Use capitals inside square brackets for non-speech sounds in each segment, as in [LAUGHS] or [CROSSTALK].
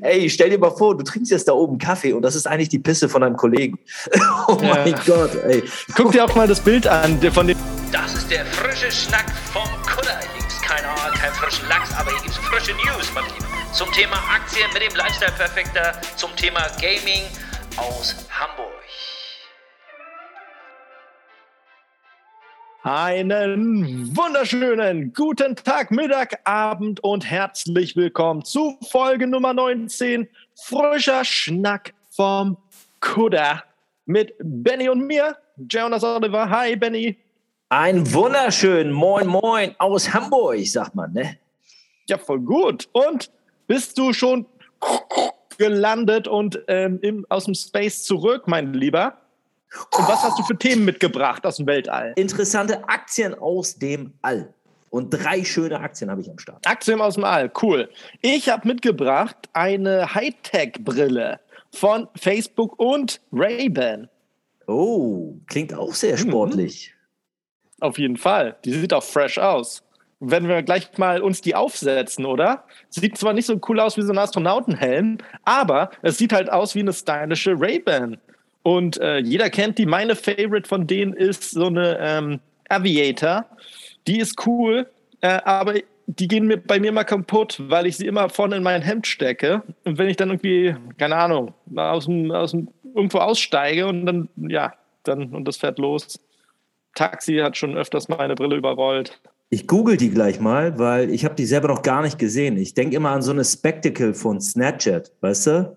ey, stell dir mal vor, du trinkst jetzt da oben Kaffee und das ist eigentlich die Pisse von deinem Kollegen. [LAUGHS] oh ja. mein Gott, ey. Guck dir auch mal das Bild an von dem. Das ist der frische Schnack vom Kutter. Hier gibt's keine Ahnung, kein frischen Lachs, aber hier gibt's frische News, mein Lieber. Zum Thema Aktien mit dem Lifestyle Perfekter, zum Thema Gaming aus Hamburg. Einen wunderschönen guten Tag, Mittag, Abend und herzlich willkommen zu Folge Nummer 19. Frischer Schnack vom Kudder mit Benny und mir, Jonas Oliver. Hi, Benny. Ein wunderschönen Moin Moin aus Hamburg, sagt man, ne? Ja, voll gut. Und bist du schon gelandet und ähm, im, aus dem Space zurück, mein Lieber? Und was hast du für Themen mitgebracht aus dem Weltall? Interessante Aktien aus dem All. Und drei schöne Aktien habe ich am Start. Aktien aus dem All, cool. Ich habe mitgebracht eine Hightech-Brille von Facebook und Ray-Ban. Oh, klingt auch sehr mhm. sportlich. Auf jeden Fall. Die sieht auch fresh aus. Wenn wir gleich mal uns die aufsetzen, oder? Sieht zwar nicht so cool aus wie so ein Astronautenhelm, aber es sieht halt aus wie eine stylische Ray-Ban. Und äh, jeder kennt die. Meine Favorite von denen ist so eine ähm, Aviator. Die ist cool, äh, aber die gehen mir, bei mir mal kaputt, weil ich sie immer vorne in mein Hemd stecke. Und wenn ich dann irgendwie, keine Ahnung, aus dem, aus dem, irgendwo aussteige und dann, ja, dann, und das fährt los. Taxi hat schon öfters meine Brille überrollt. Ich google die gleich mal, weil ich habe die selber noch gar nicht gesehen. Ich denke immer an so eine Spectacle von Snapchat, weißt du?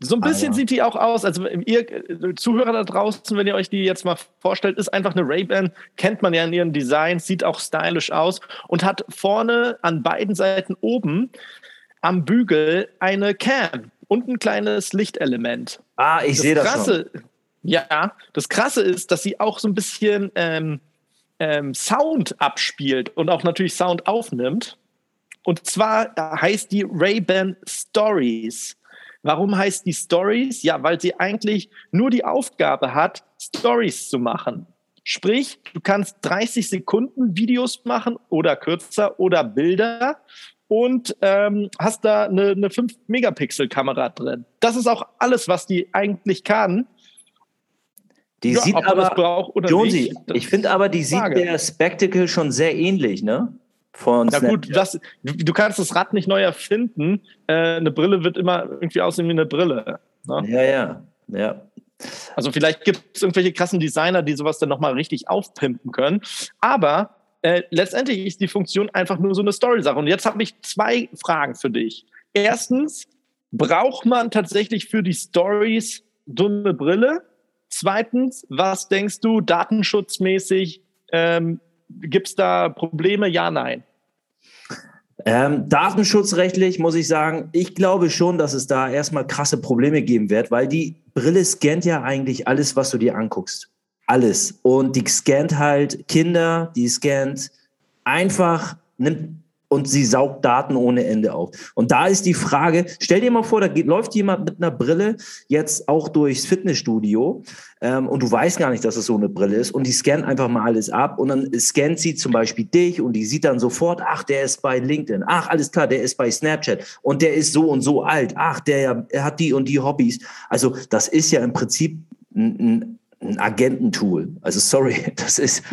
So ein bisschen ah, ja. sieht die auch aus. Also ihr äh, Zuhörer da draußen, wenn ihr euch die jetzt mal vorstellt, ist einfach eine Ray-Ban, kennt man ja in ihren Designs, sieht auch stylisch aus und hat vorne an beiden Seiten oben am Bügel eine Cam und ein kleines Lichtelement. Ah, ich sehe das krasse, schon. Ja, das Krasse ist, dass sie auch so ein bisschen ähm, ähm, Sound abspielt und auch natürlich Sound aufnimmt. Und zwar heißt die Ray-Ban Stories. Warum heißt die Stories? Ja, weil sie eigentlich nur die Aufgabe hat, Stories zu machen. Sprich, du kannst 30 Sekunden Videos machen oder kürzer oder Bilder und ähm, hast da eine, eine 5-Megapixel-Kamera drin. Das ist auch alles, was die eigentlich kann. Die ja, sieht aber, Jonesy, ich finde aber, die sieht der Spectacle schon sehr ähnlich, ne? Von Ja gut, das, du kannst das Rad nicht neu erfinden. Äh, eine Brille wird immer irgendwie aussehen wie eine Brille. Ne? Ja, ja, ja. Also vielleicht gibt es irgendwelche krassen Designer, die sowas dann nochmal richtig aufpimpen können. Aber äh, letztendlich ist die Funktion einfach nur so eine Story-Sache. Und jetzt habe ich zwei Fragen für dich. Erstens, braucht man tatsächlich für die Stories eine Brille? Zweitens, was denkst du datenschutzmäßig? Ähm, Gibt es da Probleme? Ja, nein. Ähm, datenschutzrechtlich muss ich sagen, ich glaube schon, dass es da erstmal krasse Probleme geben wird, weil die Brille scannt ja eigentlich alles, was du dir anguckst. Alles. Und die scannt halt Kinder, die scannt einfach, nimmt und sie saugt Daten ohne Ende auf. Und da ist die Frage, stell dir mal vor, da geht, läuft jemand mit einer Brille jetzt auch durchs Fitnessstudio ähm, und du weißt gar nicht, dass es so eine Brille ist und die scannt einfach mal alles ab und dann scannt sie zum Beispiel dich und die sieht dann sofort, ach, der ist bei LinkedIn, ach, alles klar, der ist bei Snapchat und der ist so und so alt, ach, der, hat die und die Hobbys. Also das ist ja im Prinzip ein, ein ein Agententool. Also sorry, [LAUGHS] das ist.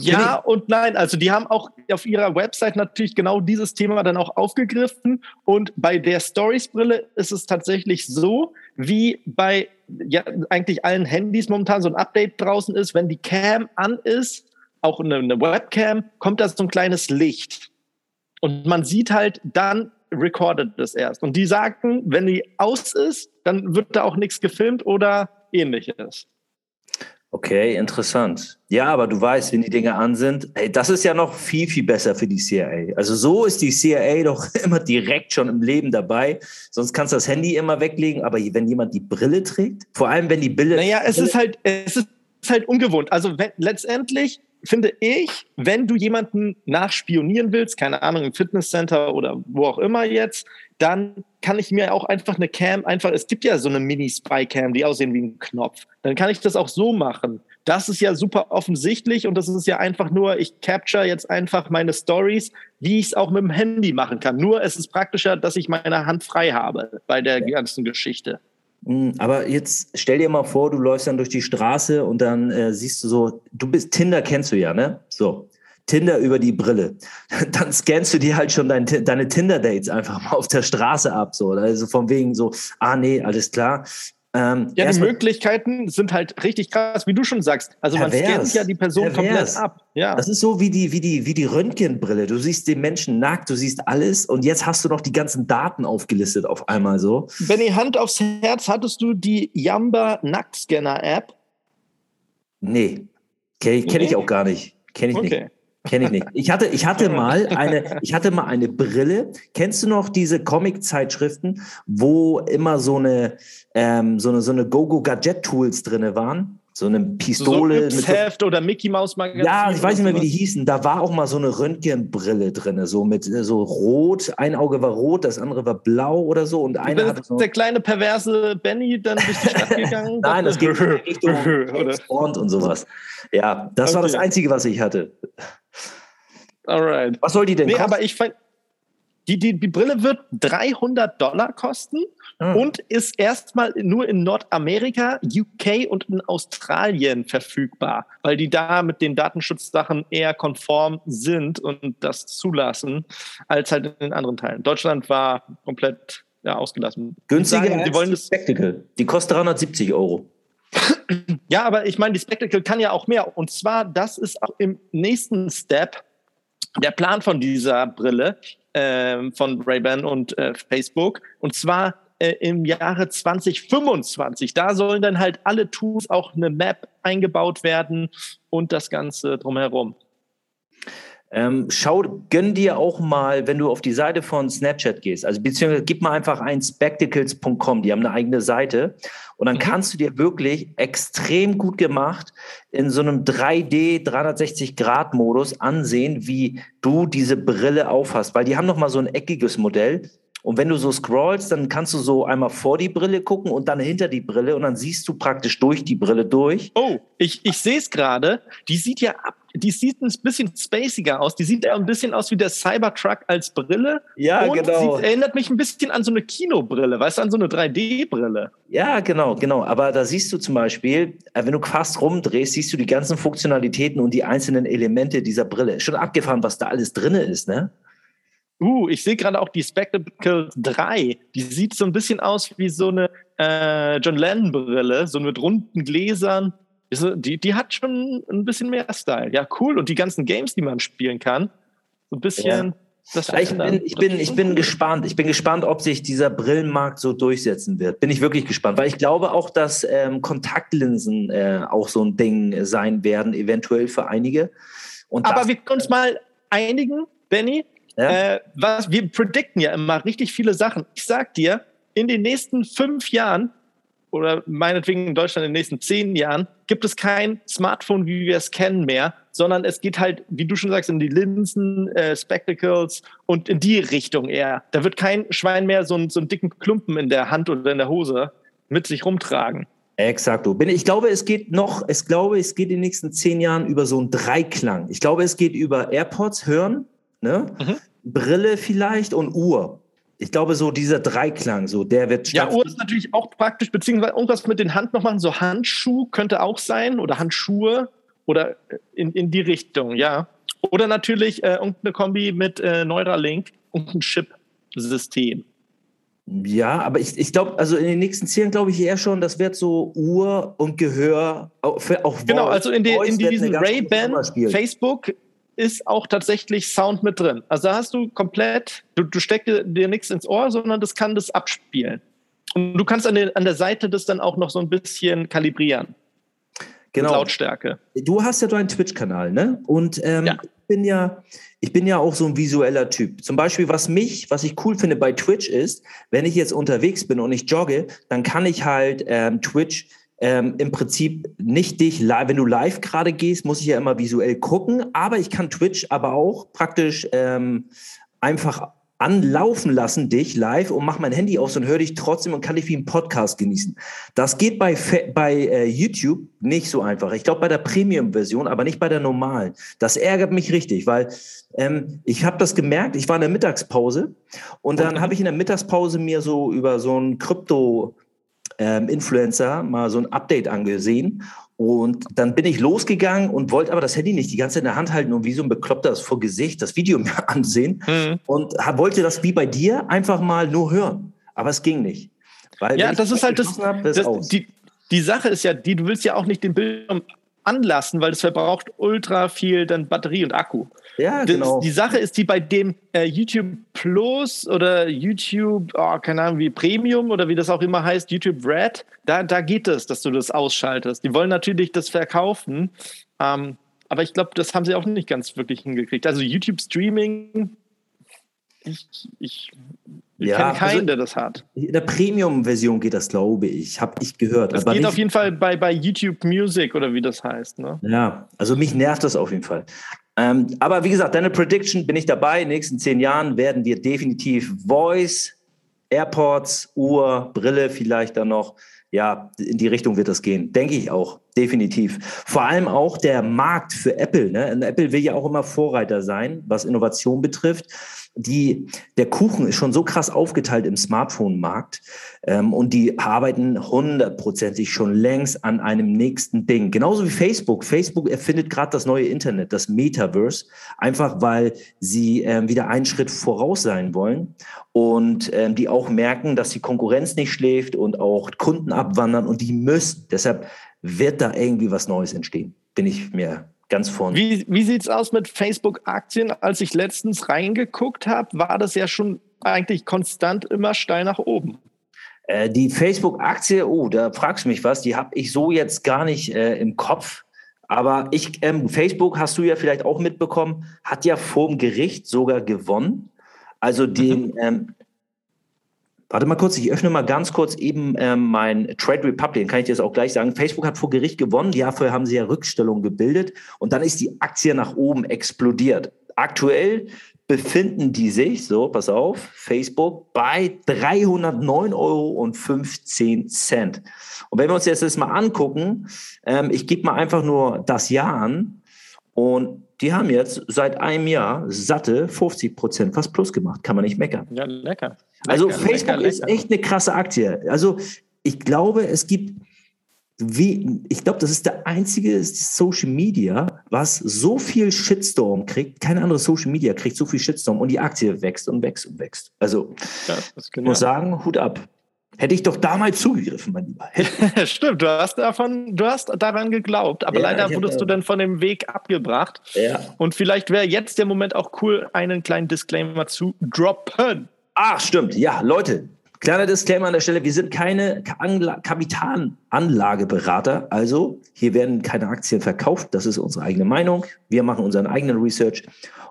Ja und nein. Also die haben auch auf ihrer Website natürlich genau dieses Thema dann auch aufgegriffen. Und bei der Stories-Brille ist es tatsächlich so, wie bei ja, eigentlich allen Handys momentan so ein Update draußen ist, wenn die Cam an ist, auch eine, eine Webcam, kommt da so ein kleines Licht. Und man sieht halt dann recordet das erst. Und die sagten, wenn die aus ist, dann wird da auch nichts gefilmt oder ähnliches. Okay, interessant. Ja, aber du weißt, wenn die Dinge an sind, hey, das ist ja noch viel, viel besser für die CIA. Also so ist die CIA [LAUGHS] doch immer direkt schon im Leben dabei. Sonst kannst du das Handy immer weglegen, aber wenn jemand die Brille trägt, vor allem wenn die Brille. Naja, es ist halt, es ist halt ungewohnt. Also wenn, letztendlich finde ich, wenn du jemanden nachspionieren willst, keine Ahnung, im Fitnesscenter oder wo auch immer jetzt, dann kann ich mir auch einfach eine Cam einfach, es gibt ja so eine Mini-Spy-Cam, die aussehen wie ein Knopf. Dann kann ich das auch so machen. Das ist ja super offensichtlich und das ist ja einfach nur, ich capture jetzt einfach meine Stories, wie ich es auch mit dem Handy machen kann. Nur es ist praktischer, dass ich meine Hand frei habe bei der ganzen Geschichte. Hm, aber jetzt stell dir mal vor, du läufst dann durch die Straße und dann äh, siehst du so, du bist Tinder kennst du ja, ne? So. Tinder über die Brille. [LAUGHS] Dann scannst du dir halt schon dein, deine Tinder-Dates einfach mal auf der Straße ab. So. Also von wegen so, ah nee, alles klar. Ähm, ja, die Möglichkeiten sind halt richtig krass, wie du schon sagst. Also man scannt ja die Person komplett ab. Ja. Das ist so wie die, wie die, wie die Röntgenbrille. Du siehst den Menschen nackt, du siehst alles und jetzt hast du noch die ganzen Daten aufgelistet auf einmal so. Benny, Hand aufs Herz, hattest du die Yamba Nacktscanner-App? Nee, kenne ich, kenn ich auch gar nicht. Kenne ich okay. nicht. Kenne ich nicht. Ich hatte, ich hatte mal eine, ich hatte mal eine Brille. Kennst du noch diese Comic-Zeitschriften, wo immer so eine, ähm, so eine, so eine Go-Go-Gadget-Tools drinne waren? So eine Pistole. So Heft oder Mickey Maus Magazin. Ja, ich weiß nicht mehr, wie die hießen. Da war auch mal so eine Röntgenbrille drin, so mit so rot. Ein Auge war rot, das andere war blau oder so. Und einer hatte so der kleine perverse Benny dann durch die Stadt gegangen. [LAUGHS] Nein, das ging Richtung [LAUGHS] Bond und sowas. Ja, das okay. war das Einzige, was ich hatte. Alright. Was soll die denn nee, kosten? aber ich fand, die, die, die Brille wird 300 Dollar kosten hm. und ist erstmal nur in Nordamerika, UK und in Australien verfügbar, weil die da mit den Datenschutzsachen eher konform sind und das zulassen, als halt in den anderen Teilen. Deutschland war komplett ja, ausgelassen. Günstiger sagen, als wollen die Spectacle. Die kostet 370 Euro. [CLEARS THROAT] Ja, aber ich meine, die Spectacle kann ja auch mehr. Und zwar, das ist auch im nächsten Step der Plan von dieser Brille äh, von Ray-Ban und äh, Facebook. Und zwar äh, im Jahre 2025. Da sollen dann halt alle Tools auch eine Map eingebaut werden und das Ganze drumherum. Ähm, schau, gönn dir auch mal, wenn du auf die Seite von Snapchat gehst, also beziehungsweise gib mal einfach ein spectacles.com, die haben eine eigene Seite und dann mhm. kannst du dir wirklich extrem gut gemacht in so einem 3D 360-Grad-Modus ansehen, wie du diese Brille aufhast, weil die haben noch mal so ein eckiges Modell und wenn du so scrollst, dann kannst du so einmal vor die Brille gucken und dann hinter die Brille und dann siehst du praktisch durch die Brille durch. Oh, ich, ich sehe es gerade. Die sieht ja ab, die sieht ein bisschen spaciger aus. Die sieht ja ein bisschen aus wie der Cybertruck als Brille. Ja, und genau. Sie erinnert mich ein bisschen an so eine Kinobrille, weißt du, an so eine 3D-Brille. Ja, genau, genau. Aber da siehst du zum Beispiel, äh, wenn du fast rumdrehst, siehst du die ganzen Funktionalitäten und die einzelnen Elemente dieser Brille. Schon abgefahren, was da alles drin ist, ne? Uh, ich sehe gerade auch die Spectacle 3. Die sieht so ein bisschen aus wie so eine äh, John Lennon-Brille, so mit runden Gläsern. Die, die hat schon ein bisschen mehr Style. Ja, cool. Und die ganzen Games, die man spielen kann, so ein bisschen. Ja. Das ich bin, ich bin, ich bin gespannt. Ich bin gespannt, ob sich dieser Brillenmarkt so durchsetzen wird. Bin ich wirklich gespannt, weil ich glaube auch, dass ähm, Kontaktlinsen äh, auch so ein Ding sein werden, eventuell für einige. Und Aber wir können uns mal einigen, Benny, ja? Äh, was, wir predikten ja immer richtig viele Sachen. Ich sag dir, in den nächsten fünf Jahren oder meinetwegen in Deutschland in den nächsten zehn Jahren gibt es kein Smartphone, wie wir es kennen mehr, sondern es geht halt, wie du schon sagst, in die Linsen, äh, Spectacles und in die Richtung eher. Da wird kein Schwein mehr so, so einen dicken Klumpen in der Hand oder in der Hose mit sich rumtragen. Exakt. Ich glaube, es geht noch, ich glaube, es geht in den nächsten zehn Jahren über so einen Dreiklang. Ich glaube, es geht über AirPods hören, Ne? Mhm. Brille vielleicht und Uhr. Ich glaube, so dieser Dreiklang, so der wird Ja, Uhr ist natürlich auch praktisch, beziehungsweise irgendwas mit den Hand noch machen, so Handschuh könnte auch sein oder Handschuhe oder in, in die Richtung, ja. Oder natürlich äh, irgendeine Kombi mit äh, Neuralink und ein Chip-System. Ja, aber ich, ich glaube, also in den nächsten Zielen glaube ich eher schon, das wird so Uhr und Gehör auch, für, auch Genau, also in, die, in diesen Ray-Ban Facebook ist auch tatsächlich Sound mit drin. Also da hast du komplett, du, du steckst dir nichts ins Ohr, sondern das kann das abspielen. Und du kannst an, den, an der Seite das dann auch noch so ein bisschen kalibrieren. Genau. Lautstärke. Du hast ja deinen Twitch-Kanal, ne? Und ähm, ja. ich bin ja, ich bin ja auch so ein visueller Typ. Zum Beispiel, was mich, was ich cool finde bei Twitch ist, wenn ich jetzt unterwegs bin und ich jogge, dann kann ich halt ähm, Twitch ähm, im Prinzip nicht dich, live, wenn du live gerade gehst, muss ich ja immer visuell gucken, aber ich kann Twitch aber auch praktisch ähm, einfach anlaufen lassen, dich live und mach mein Handy aus und höre dich trotzdem und kann dich wie ein Podcast genießen. Das geht bei, bei äh, YouTube nicht so einfach. Ich glaube bei der Premium-Version, aber nicht bei der normalen. Das ärgert mich richtig, weil ähm, ich habe das gemerkt, ich war in der Mittagspause und dann habe ich in der Mittagspause mir so über so einen Krypto- ähm, Influencer mal so ein Update angesehen und dann bin ich losgegangen und wollte aber das Handy nicht die ganze Zeit in der Hand halten und wie so ein Bekloppter das vor Gesicht das Video [LAUGHS] mir ansehen mhm. und wollte das wie bei dir einfach mal nur hören. Aber es ging nicht. Weil ja, das ist halt das, hab, das, das die, die Sache ist ja, die, du willst ja auch nicht den Bildschirm anlassen, weil das verbraucht ultra viel dann Batterie und Akku. Ja, genau. die Sache ist die bei dem äh, YouTube Plus oder YouTube, oh, keine Ahnung, wie Premium oder wie das auch immer heißt, YouTube Red, da, da geht es, dass du das ausschaltest. Die wollen natürlich das verkaufen, ähm, aber ich glaube, das haben sie auch nicht ganz wirklich hingekriegt. Also YouTube Streaming, ich, ich, ich ja, kenne keinen, also der das hat. In der Premium-Version geht das, glaube ich. Habe ich gehört. Das geht auf jeden Fall bei, bei YouTube Music oder wie das heißt. Ne? Ja, also mich nervt das auf jeden Fall. Ähm, aber wie gesagt, deine Prediction bin ich dabei. In den nächsten zehn Jahren werden wir definitiv Voice, AirPods, Uhr, Brille vielleicht dann noch. Ja, in die Richtung wird das gehen. Denke ich auch. Definitiv. Vor allem auch der Markt für Apple. Ne? Apple will ja auch immer Vorreiter sein, was Innovation betrifft die, der Kuchen ist schon so krass aufgeteilt im Smartphone-Markt ähm, und die arbeiten hundertprozentig schon längst an einem nächsten Ding. Genauso wie Facebook. Facebook erfindet gerade das neue Internet, das Metaverse, einfach weil sie ähm, wieder einen Schritt voraus sein wollen und ähm, die auch merken, dass die Konkurrenz nicht schläft und auch Kunden abwandern und die müssen. Deshalb wird da irgendwie was Neues entstehen, bin ich mir ganz vorne. Wie, wie sieht es aus mit Facebook-Aktien? Als ich letztens reingeguckt habe, war das ja schon eigentlich konstant immer steil nach oben. Äh, die Facebook-Aktie, oh, da fragst du mich was, die habe ich so jetzt gar nicht äh, im Kopf. Aber ich, ähm, Facebook hast du ja vielleicht auch mitbekommen, hat ja vor dem Gericht sogar gewonnen. Also den, mhm. ähm, Warte mal kurz, ich öffne mal ganz kurz eben ähm, mein Trade Republic, kann ich dir das auch gleich sagen. Facebook hat vor Gericht gewonnen, ja, vorher haben sie ja Rückstellungen gebildet und dann ist die Aktie nach oben explodiert. Aktuell befinden die sich, so, pass auf, Facebook bei 309,15 Euro. Und wenn wir uns jetzt das mal angucken, ähm, ich gebe mal einfach nur das Jahr an und die haben jetzt seit einem Jahr satte 50 Prozent fast plus gemacht. Kann man nicht meckern. Ja, lecker. Also lecker, Facebook lecker, ist echt eine krasse Aktie. Also ich glaube, es gibt wie, ich glaube, das ist der einzige Social Media, was so viel Shitstorm kriegt. Keine andere Social Media kriegt so viel Shitstorm und die Aktie wächst und wächst und wächst. Also, ja, ich muss sagen, Hut ab. Hätte ich doch damals zugegriffen, mein Lieber. [LAUGHS] Stimmt, du hast davon, du hast daran geglaubt, aber ja, leider wurdest du dann von dem Weg abgebracht. Ja. Und vielleicht wäre jetzt der Moment auch cool, einen kleinen Disclaimer zu droppen. Ach, stimmt. Ja, Leute, kleiner Disclaimer an der Stelle. Wir sind keine Kapitalanlageberater. Also, hier werden keine Aktien verkauft. Das ist unsere eigene Meinung. Wir machen unseren eigenen Research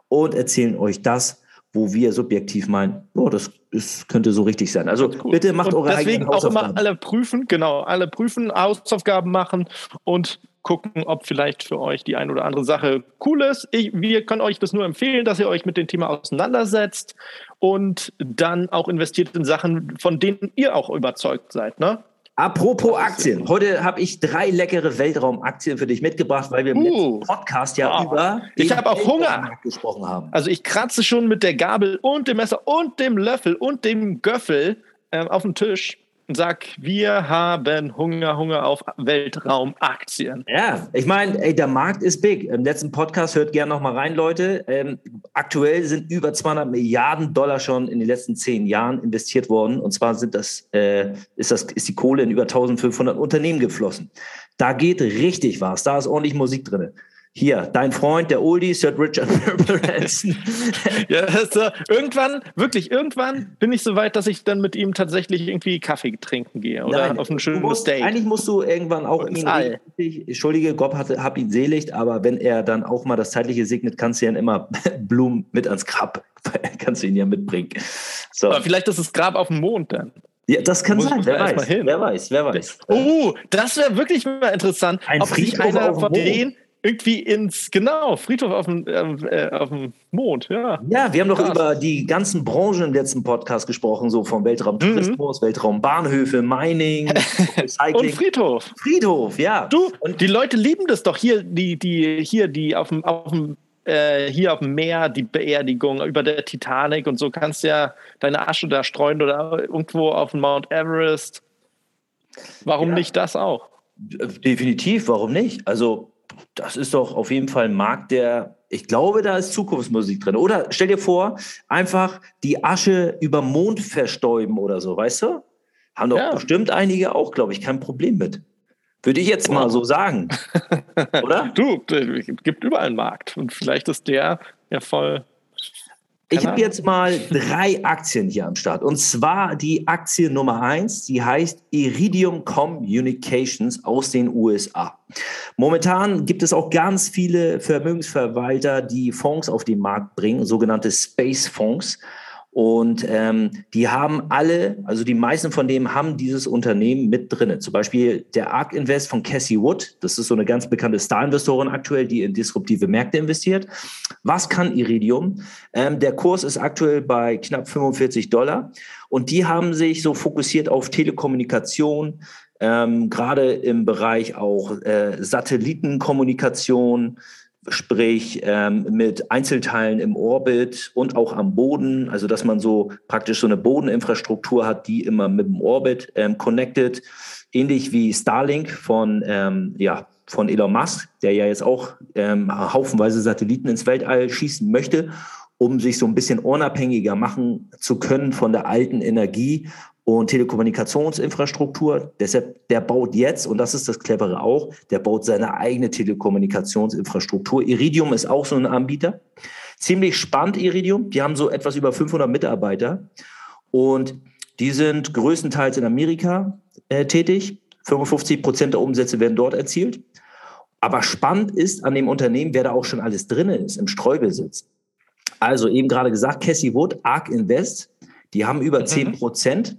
und erzählen euch das, wo wir subjektiv meinen, oh, das ist, könnte so richtig sein. Also bitte macht und eure eigenen Hausaufgaben. Deswegen auch immer alle prüfen, genau, alle prüfen, Hausaufgaben machen und gucken, ob vielleicht für euch die ein oder andere Sache cool ist. Ich, wir können euch das nur empfehlen, dass ihr euch mit dem Thema auseinandersetzt und dann auch investiert in Sachen, von denen ihr auch überzeugt seid. Ne? Apropos Aktien. Heute habe ich drei leckere Weltraumaktien für dich mitgebracht, weil wir im uh, Podcast ja oh. über ich habe auch Hunger gesprochen haben. Also ich kratze schon mit der Gabel und dem Messer und dem Löffel und dem Göffel äh, auf dem Tisch sag, wir haben Hunger, Hunger auf Weltraumaktien. Ja, ich meine, der Markt ist big. Im letzten Podcast hört gerne noch mal rein, Leute. Ähm, aktuell sind über 200 Milliarden Dollar schon in den letzten zehn Jahren investiert worden. Und zwar sind das, äh, ist das, ist die Kohle in über 1500 Unternehmen geflossen. Da geht richtig was. Da ist ordentlich Musik drin hier, dein Freund, der Oldie, Sir Richard Branson. [LAUGHS] ja, also, irgendwann, wirklich, irgendwann bin ich so weit, dass ich dann mit ihm tatsächlich irgendwie Kaffee trinken gehe oder Nein, auf ein schönes musst, Steak. Eigentlich musst du irgendwann auch ihn richtig, Entschuldige, Gott hat, hab ihn selig, aber wenn er dann auch mal das Zeitliche segnet, kannst du ja immer [LAUGHS] Blumen mit ans Grab, [LAUGHS] kannst du ihn ja mitbringen. So. Aber vielleicht ist das Grab auf dem Mond dann. Ja, das kann Muss sein. Wer weiß. wer weiß. Wer weiß. Oh, das wäre wirklich mal interessant, Ein ob sich einer von denen irgendwie ins, genau, Friedhof auf dem, äh, auf dem Mond, ja. Ja, wir haben doch über die ganzen Branchen im letzten Podcast gesprochen, so vom Weltraumtourismus, mhm. Weltraumbahnhöfe, Mining, [LAUGHS] Recycling. Und Friedhof. Friedhof, ja. Du, und die Leute lieben das doch hier, die, die, hier, die auf dem, auf dem äh, hier auf dem Meer die Beerdigung über der Titanic und so kannst du ja deine Asche da streuen oder irgendwo auf dem Mount Everest. Warum ja. nicht das auch? Definitiv, warum nicht? Also das ist doch auf jeden Fall ein Markt, der, ich glaube, da ist Zukunftsmusik drin. Oder stell dir vor, einfach die Asche über Mond verstäuben oder so, weißt du? Haben doch ja. bestimmt einige auch, glaube ich, kein Problem mit. Würde ich jetzt mal so sagen. [LAUGHS] Oder? Du, es gibt überall einen Markt. Und vielleicht ist der ja voll ich habe jetzt mal drei Aktien hier am Start. Und zwar die Aktie Nummer eins, die heißt Iridium Communications aus den USA. Momentan gibt es auch ganz viele Vermögensverwalter, die Fonds auf den Markt bringen, sogenannte Space Fonds. Und ähm, die haben alle, also die meisten von denen haben dieses Unternehmen mit drinne. Zum Beispiel der ARK Invest von Cassie Wood. Das ist so eine ganz bekannte Star-Investorin aktuell, die in disruptive Märkte investiert. Was kann Iridium? Ähm, der Kurs ist aktuell bei knapp 45 Dollar. Und die haben sich so fokussiert auf Telekommunikation, ähm, gerade im Bereich auch äh, Satellitenkommunikation, sprich ähm, mit Einzelteilen im Orbit und auch am Boden, also dass man so praktisch so eine Bodeninfrastruktur hat, die immer mit dem Orbit ähm, connected, ähnlich wie Starlink von ähm, ja von Elon Musk, der ja jetzt auch ähm, haufenweise Satelliten ins Weltall schießen möchte, um sich so ein bisschen unabhängiger machen zu können von der alten Energie und Telekommunikationsinfrastruktur. Deshalb, der baut jetzt, und das ist das Clevere auch, der baut seine eigene Telekommunikationsinfrastruktur. Iridium ist auch so ein Anbieter. Ziemlich spannend, Iridium. Die haben so etwas über 500 Mitarbeiter und die sind größtenteils in Amerika äh, tätig. 55 Prozent der Umsätze werden dort erzielt. Aber spannend ist an dem Unternehmen, wer da auch schon alles drin ist, im Streubesitz. Also eben gerade gesagt, Cassie Wood, ARK Invest, die haben über mhm. 10 Prozent.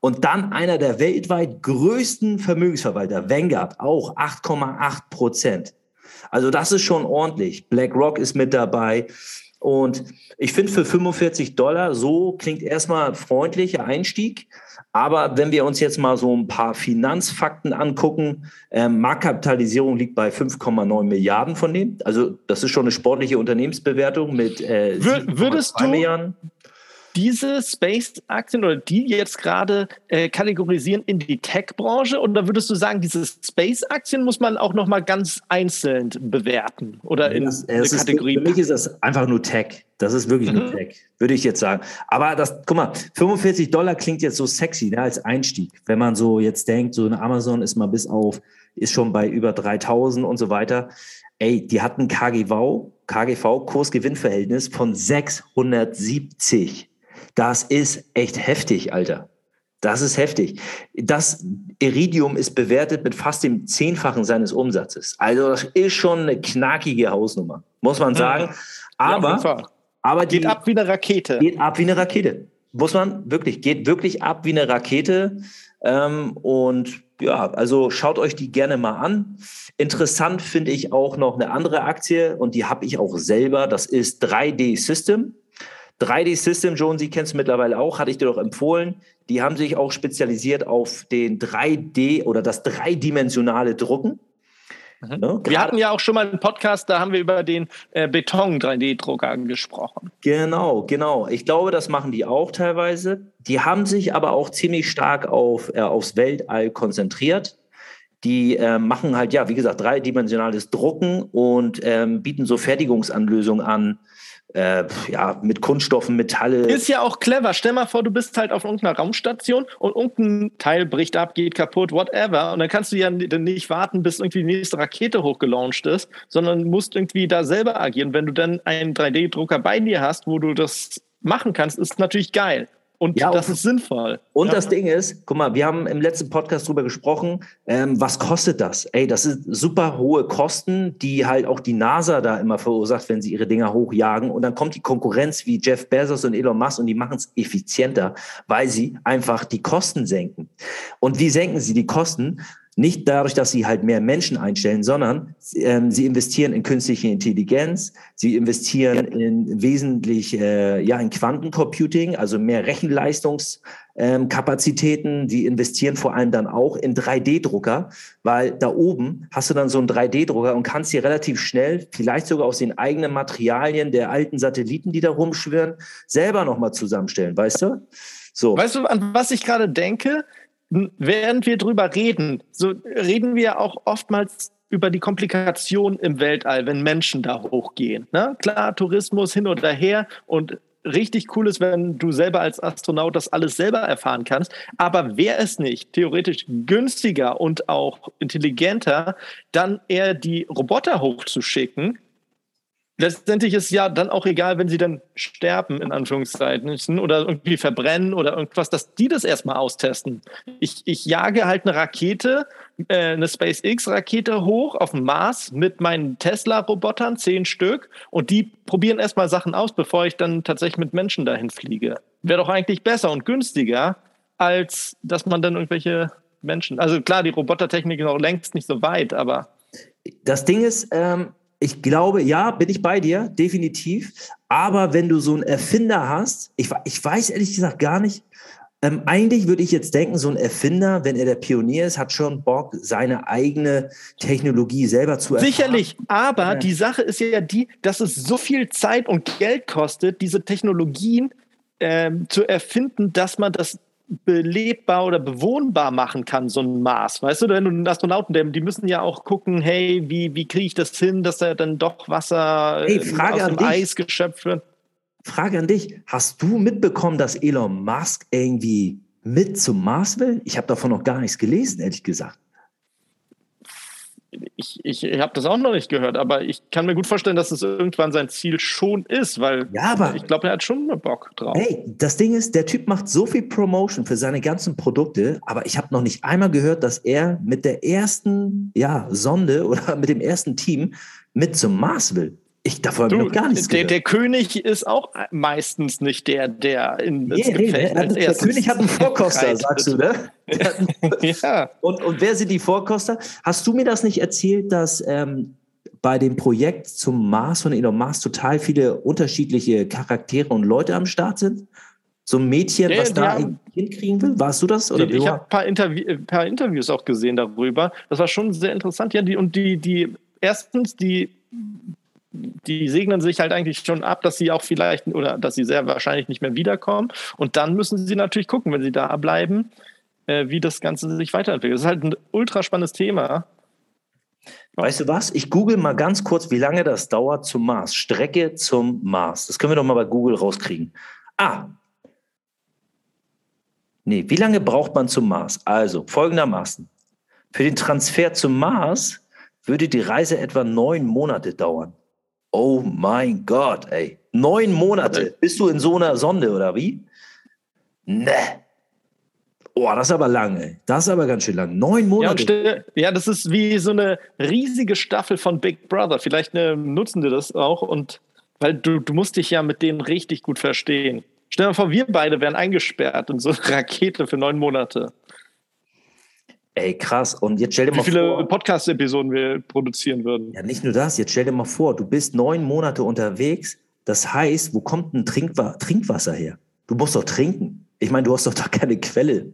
Und dann einer der weltweit größten Vermögensverwalter, Vanguard, auch 8,8 Prozent. Also das ist schon ordentlich. BlackRock ist mit dabei. Und ich finde für 45 Dollar, so klingt erstmal freundlicher Einstieg. Aber wenn wir uns jetzt mal so ein paar Finanzfakten angucken, äh, Marktkapitalisierung liegt bei 5,9 Milliarden von dem. Also das ist schon eine sportliche Unternehmensbewertung mit äh, Würdest du, Milliarden diese Space-Aktien oder die jetzt gerade äh, kategorisieren in die Tech-Branche? Oder würdest du sagen, diese Space-Aktien muss man auch nochmal ganz einzeln bewerten oder in das, eine Kategorie? Ist, für mich ist das einfach nur Tech. Das ist wirklich mhm. nur Tech, würde ich jetzt sagen. Aber das, guck mal, 45 Dollar klingt jetzt so sexy ne, als Einstieg. Wenn man so jetzt denkt, so eine Amazon ist mal bis auf, ist schon bei über 3000 und so weiter. Ey, die hatten KGV, KGV, Kursgewinnverhältnis von 670. Das ist echt heftig, Alter. Das ist heftig. Das Iridium ist bewertet mit fast dem Zehnfachen seines Umsatzes. Also das ist schon eine knackige Hausnummer, muss man sagen. Aber, ja, aber die, geht ab wie eine Rakete. Geht ab wie eine Rakete. Muss man wirklich, geht wirklich ab wie eine Rakete. Ähm, und ja, also schaut euch die gerne mal an. Interessant finde ich auch noch eine andere Aktie und die habe ich auch selber. Das ist 3D System. 3D System, Jones, Sie kennst du mittlerweile auch, hatte ich dir doch empfohlen. Die haben sich auch spezialisiert auf den 3D oder das dreidimensionale Drucken. Mhm. Ne? Wir hatten ja auch schon mal einen Podcast, da haben wir über den äh, Beton-3D-Drucker gesprochen. Genau, genau. Ich glaube, das machen die auch teilweise. Die haben sich aber auch ziemlich stark auf, äh, aufs Weltall konzentriert. Die äh, machen halt, ja, wie gesagt, dreidimensionales Drucken und ähm, bieten so Fertigungsanlösungen an, äh, ja, mit Kunststoffen, Metalle. Ist ja auch clever. Stell mal vor, du bist halt auf irgendeiner Raumstation und irgendein Teil bricht ab, geht kaputt, whatever. Und dann kannst du ja nicht warten, bis irgendwie die nächste Rakete hochgelauncht ist, sondern musst irgendwie da selber agieren. Wenn du dann einen 3D-Drucker bei dir hast, wo du das machen kannst, ist natürlich geil. Und ja, das ist sinnvoll. Und ja. das Ding ist, guck mal, wir haben im letzten Podcast drüber gesprochen, ähm, was kostet das? Ey, das sind super hohe Kosten, die halt auch die NASA da immer verursacht, wenn sie ihre Dinger hochjagen. Und dann kommt die Konkurrenz wie Jeff Bezos und Elon Musk und die machen es effizienter, weil sie einfach die Kosten senken. Und wie senken sie die Kosten? Nicht dadurch, dass sie halt mehr Menschen einstellen, sondern ähm, sie investieren in künstliche Intelligenz, sie investieren in wesentlich äh, ja in Quantencomputing, also mehr Rechenleistungskapazitäten. Ähm, sie investieren vor allem dann auch in 3D-Drucker, weil da oben hast du dann so einen 3D-Drucker und kannst dir relativ schnell, vielleicht sogar aus den eigenen Materialien der alten Satelliten, die da rumschwirren, selber nochmal zusammenstellen, weißt du? So. Weißt du, an was ich gerade denke? Während wir drüber reden, so reden wir auch oftmals über die Komplikation im Weltall, wenn Menschen da hochgehen. Ne? Klar, Tourismus hin oder her und richtig cool ist, wenn du selber als Astronaut das alles selber erfahren kannst. Aber wäre es nicht theoretisch günstiger und auch intelligenter, dann eher die Roboter hochzuschicken, letztendlich ist ja dann auch egal, wenn sie dann sterben, in Anführungszeichen, oder irgendwie verbrennen oder irgendwas, dass die das erstmal austesten. Ich, ich jage halt eine Rakete, äh, eine SpaceX-Rakete hoch auf dem Mars mit meinen Tesla-Robotern, zehn Stück, und die probieren erstmal Sachen aus, bevor ich dann tatsächlich mit Menschen dahin fliege. Wäre doch eigentlich besser und günstiger, als dass man dann irgendwelche Menschen. Also klar, die Robotertechnik ist noch längst nicht so weit, aber. Das Ding ist, ähm ich glaube, ja, bin ich bei dir, definitiv. Aber wenn du so einen Erfinder hast, ich, ich weiß ehrlich gesagt gar nicht, ähm, eigentlich würde ich jetzt denken, so ein Erfinder, wenn er der Pionier ist, hat schon Bock, seine eigene Technologie selber zu erfahren. Sicherlich, aber ja. die Sache ist ja die, dass es so viel Zeit und Geld kostet, diese Technologien ähm, zu erfinden, dass man das belebbar oder bewohnbar machen kann, so ein Mars. Weißt du, wenn du einen Astronauten, die müssen ja auch gucken, hey, wie, wie kriege ich das hin, dass da dann doch Wasser hey, Frage aus dem. Eis geschöpft wird? Frage an dich, hast du mitbekommen, dass Elon Musk irgendwie mit zum Mars will? Ich habe davon noch gar nichts gelesen, ehrlich gesagt ich, ich, ich habe das auch noch nicht gehört, aber ich kann mir gut vorstellen, dass es irgendwann sein Ziel schon ist, weil ja, aber, ich glaube, er hat schon Bock drauf. Hey, das Ding ist, der Typ macht so viel Promotion für seine ganzen Produkte, aber ich habe noch nicht einmal gehört, dass er mit der ersten ja, Sonde oder [LAUGHS] mit dem ersten Team mit zum Mars will. Ich davon du, noch gar nichts der, der, König ist auch meistens nicht der, der in das yeah, Gefecht nee, Der König hat einen [LAUGHS] Vorkoster, sagst du, ne? [LAUGHS] ja. Und, und wer sind die Vorkoster? Hast du mir das nicht erzählt, dass ähm, bei dem Projekt zum Mars von Elon Musk total viele unterschiedliche Charaktere und Leute am Start sind? So ein Mädchen, ja, was da haben, hinkriegen will? Warst du das? Oder ich habe ein paar, Interview, paar Interviews auch gesehen darüber. Das war schon sehr interessant. Ja, die, und die, die erstens, die die segnen sich halt eigentlich schon ab, dass sie auch vielleicht oder dass sie sehr wahrscheinlich nicht mehr wiederkommen. Und dann müssen sie natürlich gucken, wenn sie da bleiben, äh, wie das Ganze sich weiterentwickelt. Das ist halt ein ultra spannendes Thema. Weißt du was? Ich google mal ganz kurz, wie lange das dauert zum Mars. Strecke zum Mars. Das können wir doch mal bei Google rauskriegen. Ah. Nee, wie lange braucht man zum Mars? Also folgendermaßen. Für den Transfer zum Mars würde die Reise etwa neun Monate dauern. Oh mein Gott, ey. Neun Monate. Bist du in so einer Sonde oder wie? Ne. Oh, das ist aber lang, ey. Das ist aber ganz schön lang. Neun Monate. Ja, ja, das ist wie so eine riesige Staffel von Big Brother. Vielleicht ne, nutzen die das auch und weil du, du musst dich ja mit denen richtig gut verstehen. Stell dir mal vor, wir beide wären eingesperrt in so eine [LAUGHS] Rakete für neun Monate. Ey, krass. Und jetzt stell dir Wie mal vor. Wie viele Podcast-Episoden wir produzieren würden. Ja, nicht nur das. Jetzt stell dir mal vor, du bist neun Monate unterwegs. Das heißt, wo kommt ein Trinkwa Trinkwasser her? Du musst doch trinken. Ich meine, du hast doch da keine Quelle.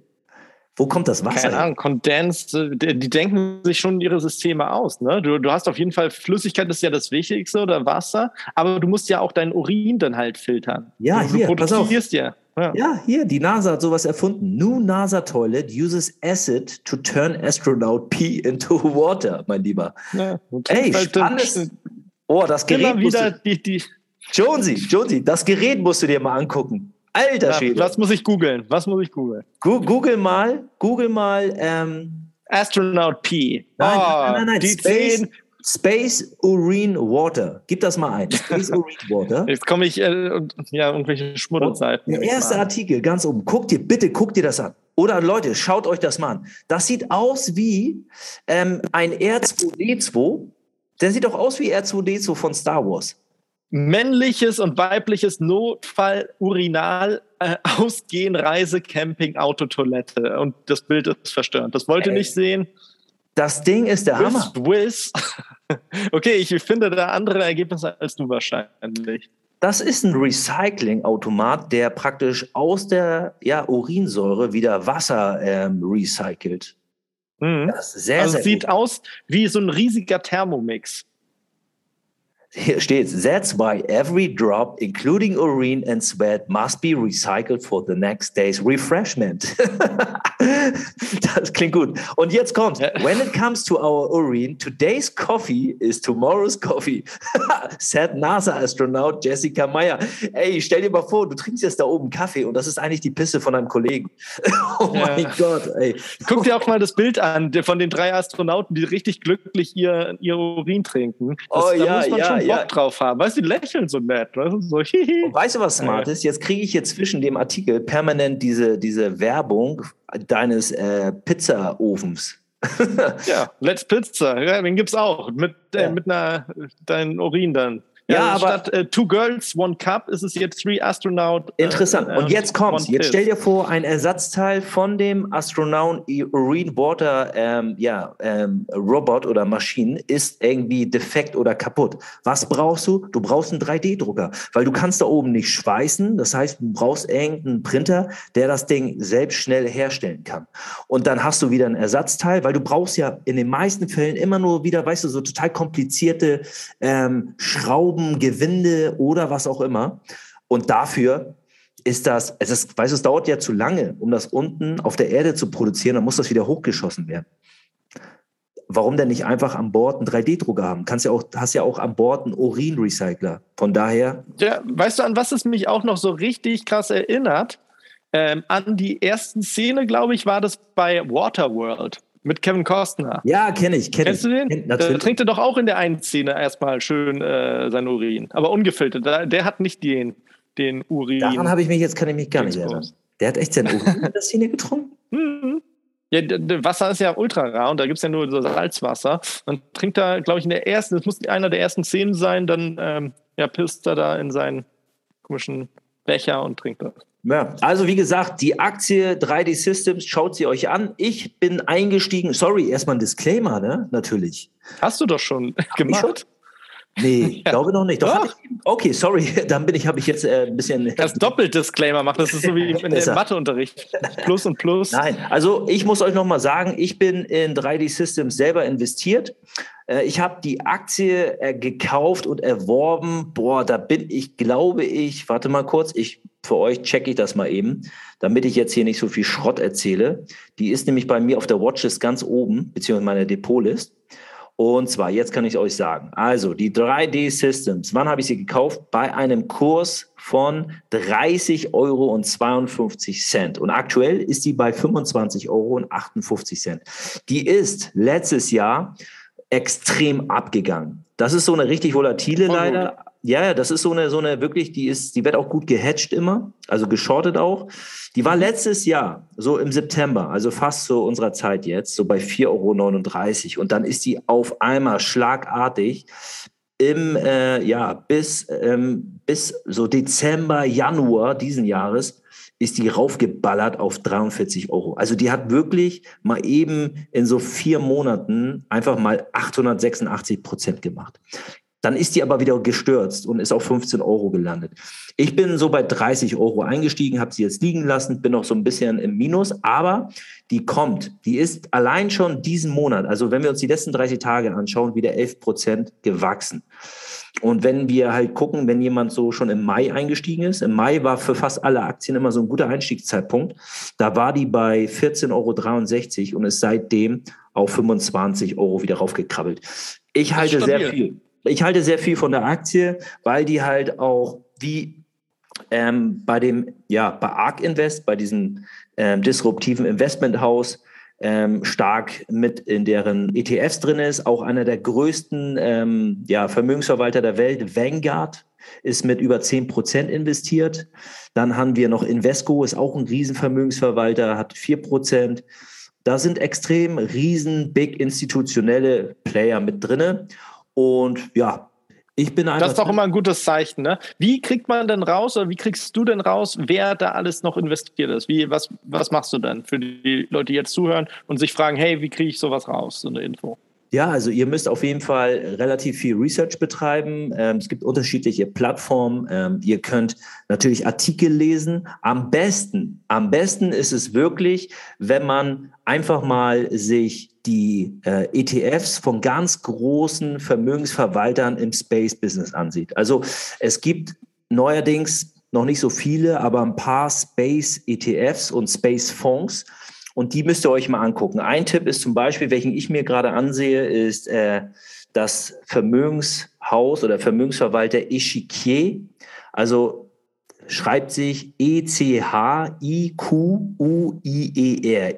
Wo kommt das Wasser? Keine Ahnung, Kondens, äh, die, denken sich schon ihre Systeme aus. Ne? Du, du hast auf jeden Fall, Flüssigkeit ist ja das Wichtigste oder Wasser, aber du musst ja auch deinen Urin dann halt filtern. Ja, du, hier, du pass auf. ja. Ja. ja. hier, die NASA hat sowas erfunden. New NASA Toilet uses acid to turn astronaut pee into water, mein Lieber. Ja, Ey, halt spannendes. Oh, das Gerät. wieder du, die, die. Jonesy, Jonesy, das Gerät musst du dir mal angucken. Alter ja, Schwede. Was muss ich googeln? Was muss ich googeln? Google mal, Google mal. Ähm, Astronaut P. Nein, oh, nein, nein, nein. Die Space, 10 Space Urine Water. Gib das mal ein. Space [LAUGHS] Urine Water. Jetzt komme ich, äh, ja, irgendwelche Schmuddelzeiten. Der erste Artikel, ganz oben. Guck dir, bitte guck dir das an. Oder Leute, schaut euch das mal an. Das sieht aus wie ähm, ein R2D2. Der sieht doch aus wie R2D2 von Star Wars. Männliches und weibliches Notfall, Urinal, äh, Ausgehen, Reise, Camping, Autotoilette. Und das Bild ist verstörend. Das wollt ihr nicht sehen. Das Ding ist der Hammer. Whiz. [LAUGHS] Okay, ich finde da andere Ergebnisse als du wahrscheinlich. Das ist ein Recycling-Automat, der praktisch aus der ja, Urinsäure wieder Wasser ähm, recycelt. Mhm. Das ist sehr, also sehr sieht gut. aus wie so ein riesiger Thermomix. Hier steht, that's why every drop, including urine and sweat, must be recycled for the next day's refreshment. [LAUGHS] das klingt gut. Und jetzt kommt, Ja. when it comes to our urine, today's coffee is tomorrow's coffee, [LAUGHS] said NASA-Astronaut Jessica Meyer. Ey, stell dir mal vor, du trinkst jetzt da oben Kaffee und das ist eigentlich die Pisse von einem Kollegen. [LAUGHS] oh Ja. mein Gott, ey. Guck dir auch mal das Bild an von den drei Astronauten, die richtig glücklich ihr, ihr Urin trinken. Das, Oh ja, muss man ja, schon Bock ja. drauf haben. Weißt du, die lächeln so nett. Weißt du? So, weißt du, was smart ist? Jetzt kriege ich hier zwischen dem Artikel permanent diese, diese Werbung deines äh, Pizzaofens. [LAUGHS] Ja, Let's Pizza, ja, den gibt's auch. Mit, äh, Ja. mit einer, dein Urin dann. Ja, aber- statt äh, Two Girls, One Cup ist es jetzt Three Astronaut. äh, Interessant. äh, Und jetzt kommt's. One Jetzt stell dir vor, ein Ersatzteil von dem Astronaut Urine Water ähm, ja, ähm, Robot oder Maschinen ist irgendwie defekt oder kaputt. Was brauchst du? Du brauchst einen 3D-Drucker, weil du kannst da oben nicht schweißen. Das heißt, du brauchst irgendeinen Printer, der das Ding selbst schnell herstellen kann. Und dann hast du wieder ein Ersatzteil, weil du brauchst ja in den meisten Fällen immer nur wieder, weißt du, so total komplizierte ähm, Schrauben, Gewinde oder was auch immer. Und dafür ist das, es ist, weißt du, es dauert ja zu lange, um das unten auf der Erde zu produzieren, dann muss das wieder hochgeschossen werden. Warum denn nicht einfach an Bord einen 3D-Drucker haben? Kannst ja auch, hast ja auch an Bord einen Urin-Recycler. Von daher, Ja, weißt du, an was es mich auch noch so richtig krass erinnert? Ähm, an die ersten Szene, glaube ich, war das bei Waterworld mit Kevin Costner. ja, kenne ich, kenne ich. Kennst du den? Kenn, Da natürlich. trinkt er doch auch in der einen Szene erstmal schön äh, sein Urin. Aber ungefiltert. Der hat nicht den, den Urin. Daran habe ich mich jetzt, kann ich mich gar nicht erinnern. Der hat echt sein Urin [LAUGHS] in der Szene getrunken? Mhm. Ja, Wasser ist ja ultra rar und da gibt es ja nur so Salzwasser. Und trinkt da, glaube ich, in der ersten, das muss einer der ersten Szenen sein, dann ähm, ja, pisst er da in seinen komischen Becher und trinkt das. Ja, also wie gesagt, die Aktie 3D Systems, schaut sie euch an. Ich bin eingestiegen, sorry, erstmal ein Disclaimer, ne? Natürlich. Hast du doch schon schon? gemacht. Nee, [LAUGHS] ich glaube noch nicht. Doch, Doch. hab okay, sorry, [LAUGHS] dann bin ich, habe ich jetzt äh, ein bisschen. Kannst doppelt Disclaimer machen, das ist so wie [LAUGHS] im, im Matheunterricht. Plus und Plus. Nein, also ich muss euch noch mal sagen, ich bin in 3D Systems selber investiert. Äh, Ich habe die Aktie äh, gekauft und erworben. Boah, da bin ich, glaube ich, warte mal kurz, ich für euch checke ich das mal eben, damit ich jetzt hier nicht so viel Schrott erzähle. Die ist nämlich bei mir auf der Watchlist ganz oben, beziehungsweise meine Depotlist. Und zwar, jetzt kann ich euch sagen, also die 3D Systems, wann habe ich sie gekauft? Bei einem Kurs von 30 Euro und 52 Cent. Und aktuell ist die bei 25 Euro und 58 Cent. Die ist letztes Jahr extrem abgegangen. Das ist so eine richtig volatile leider. Ja, ja, das ist so eine, so eine wirklich, die ist, die wird auch gut gehatcht immer, also geschortet auch. Die war letztes Jahr, so im September, also fast zu unserer Zeit jetzt, so bei 4,39 Euro. Und dann ist die auf einmal schlagartig im, äh, ja, bis, ähm, bis so Dezember, Januar diesen Jahres ist die raufgeballert auf 43 Euro. Also die hat wirklich mal eben in so vier Monaten einfach mal 886 Prozent gemacht. Dann ist die aber wieder gestürzt und ist auf 15 Euro gelandet. Ich bin so bei 30 Euro eingestiegen, habe sie jetzt liegen lassen, bin noch so ein bisschen im Minus, aber die kommt. Die ist allein schon diesen Monat, also wenn wir uns die letzten 30 Tage anschauen, wieder 11 Prozent gewachsen. Und wenn wir halt gucken, wenn jemand so schon im Mai eingestiegen ist, im Mai war für fast alle Aktien immer so ein guter Einstiegszeitpunkt, da war die bei 14,63 Euro und ist seitdem auf 25 Euro wieder raufgekrabbelt. Ich halte sehr viel. Ich halte sehr viel von der Aktie, weil die halt auch wie ähm, bei dem, ja, bei ARK Invest, bei diesem ähm, disruptiven Investmenthaus, ähm, stark mit in deren ETFs drin ist. Auch einer der größten ähm, ja, Vermögensverwalter der Welt, Vanguard, ist mit über 10 Prozent investiert. Dann haben wir noch Invesco, ist auch ein Riesenvermögensverwalter, hat 4 Prozent. Da sind extrem riesen, big institutionelle Player mit drinne. Und ja, Ich bin Das ist doch immer ein gutes Zeichen. Ne? Wie kriegt man denn raus oder wie kriegst du denn raus, wer da alles noch investiert ist? Wie, was, was machst du denn für die Leute, die jetzt zuhören und sich fragen, hey, wie kriege ich sowas raus, so eine Info? Ja, also ihr müsst auf jeden Fall relativ viel Research betreiben. Ähm, es gibt unterschiedliche Plattformen. Ähm, ihr könnt natürlich Artikel lesen. Am besten, am besten ist es wirklich, wenn man einfach mal sich die äh, ETFs von ganz großen Vermögensverwaltern im Space Business ansieht. Also es gibt neuerdings noch nicht so viele, aber ein paar Space ETFs und Space Fonds. Und die müsst ihr euch mal angucken. Ein Tipp ist zum Beispiel, welchen ich mir gerade ansehe, ist äh, das Vermögenshaus oder Vermögensverwalter Echiquier. Also schreibt sich E-C-H-I-Q-U-I-E-R,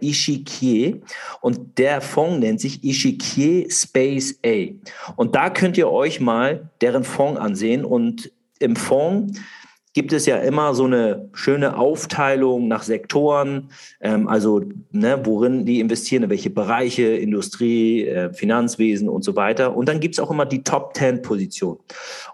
Echiquier. Und der Fonds nennt sich Echiquier Space A. Und da könnt ihr euch mal deren Fonds ansehen. Und im Fonds gibt es ja immer so eine schöne Aufteilung nach Sektoren, ähm, also ne, worin die investieren, in welche Bereiche, Industrie, äh, Finanzwesen und so weiter. Und dann gibt es auch immer die Top 10 Position.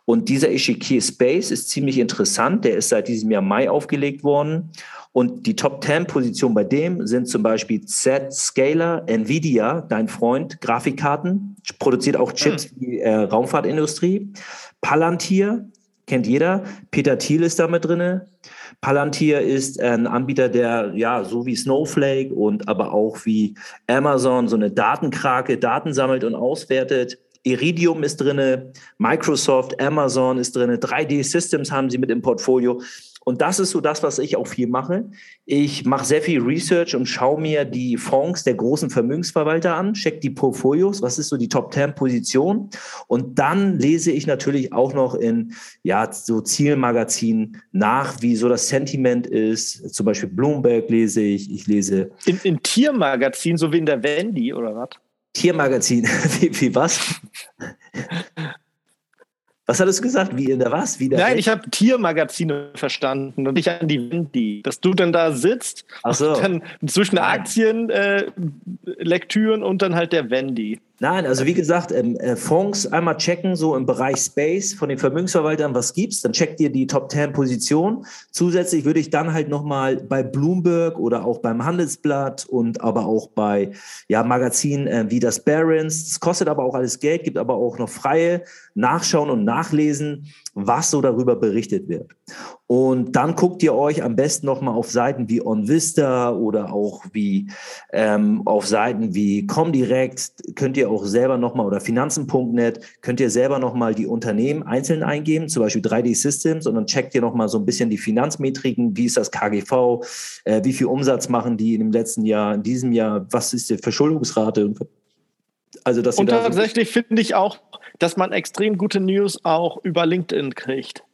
Und dieser Ishiki Space ist ziemlich interessant. Der ist seit diesem Jahr Mai aufgelegt worden. Und die Top 10 Position bei dem sind zum Beispiel Z-Scaler, Nvidia, dein Freund, Grafikkarten, produziert auch Chips hm. für die äh, Raumfahrtindustrie, Palantir, kennt jeder. Peter Thiel ist da mit drin. Palantir ist ein Anbieter, der ja so wie Snowflake und aber auch wie Amazon so eine Datenkrake, Daten sammelt und auswertet. Iridium ist drin, Microsoft, Amazon ist drin, 3D Systems haben sie mit im Portfolio. Und das ist so das, was ich auch viel mache. Ich mache sehr viel Research und schaue mir die Fonds der großen Vermögensverwalter an, check die Portfolios, was ist so die Top 10 Position. Und dann lese ich natürlich auch noch in ja, so Zielmagazinen nach, wie so das Sentiment ist. Zum Beispiel Bloomberg lese ich, ich lese. In, in Tiermagazinen, so wie in der Wendy oder was? Tiermagazin, [LAUGHS] wie, wie was? [LAUGHS] Was hattest du gesagt? Wie in der was? Wie der Nein, Welt? ich habe Tiermagazine verstanden und nicht an die Wendy. Dass du dann da sitzt Ach so. und dann zwischen Aktien, äh, Lektüren und dann halt der Wendy. Nein, also wie gesagt, ähm, äh, Fonds einmal checken, so im Bereich Space von den Vermögensverwaltern, was gibt's, dann checkt ihr die Top 10 Position. Zusätzlich würde ich dann halt nochmal bei Bloomberg oder auch beim Handelsblatt und aber auch bei ja, Magazinen äh, wie das Barron's, das kostet aber auch alles Geld, gibt aber auch noch freie, nachschauen und nachlesen, was so darüber berichtet wird. Und dann guckt ihr euch am besten nochmal auf Seiten wie OnVista oder auch wie ähm, auf Seiten wie Comdirect, könnt ihr auch selber nochmal oder Finanzen.net, könnt ihr selber nochmal die Unternehmen einzeln eingeben, zum Beispiel 3D Systems und dann checkt ihr nochmal so ein bisschen die Finanzmetriken, wie ist das KGV, äh, wie viel Umsatz machen die in dem letzten Jahr, in diesem Jahr, was ist die Verschuldungsrate? Also, dass und tatsächlich so finde ich auch, dass man extrem gute News auch über LinkedIn kriegt.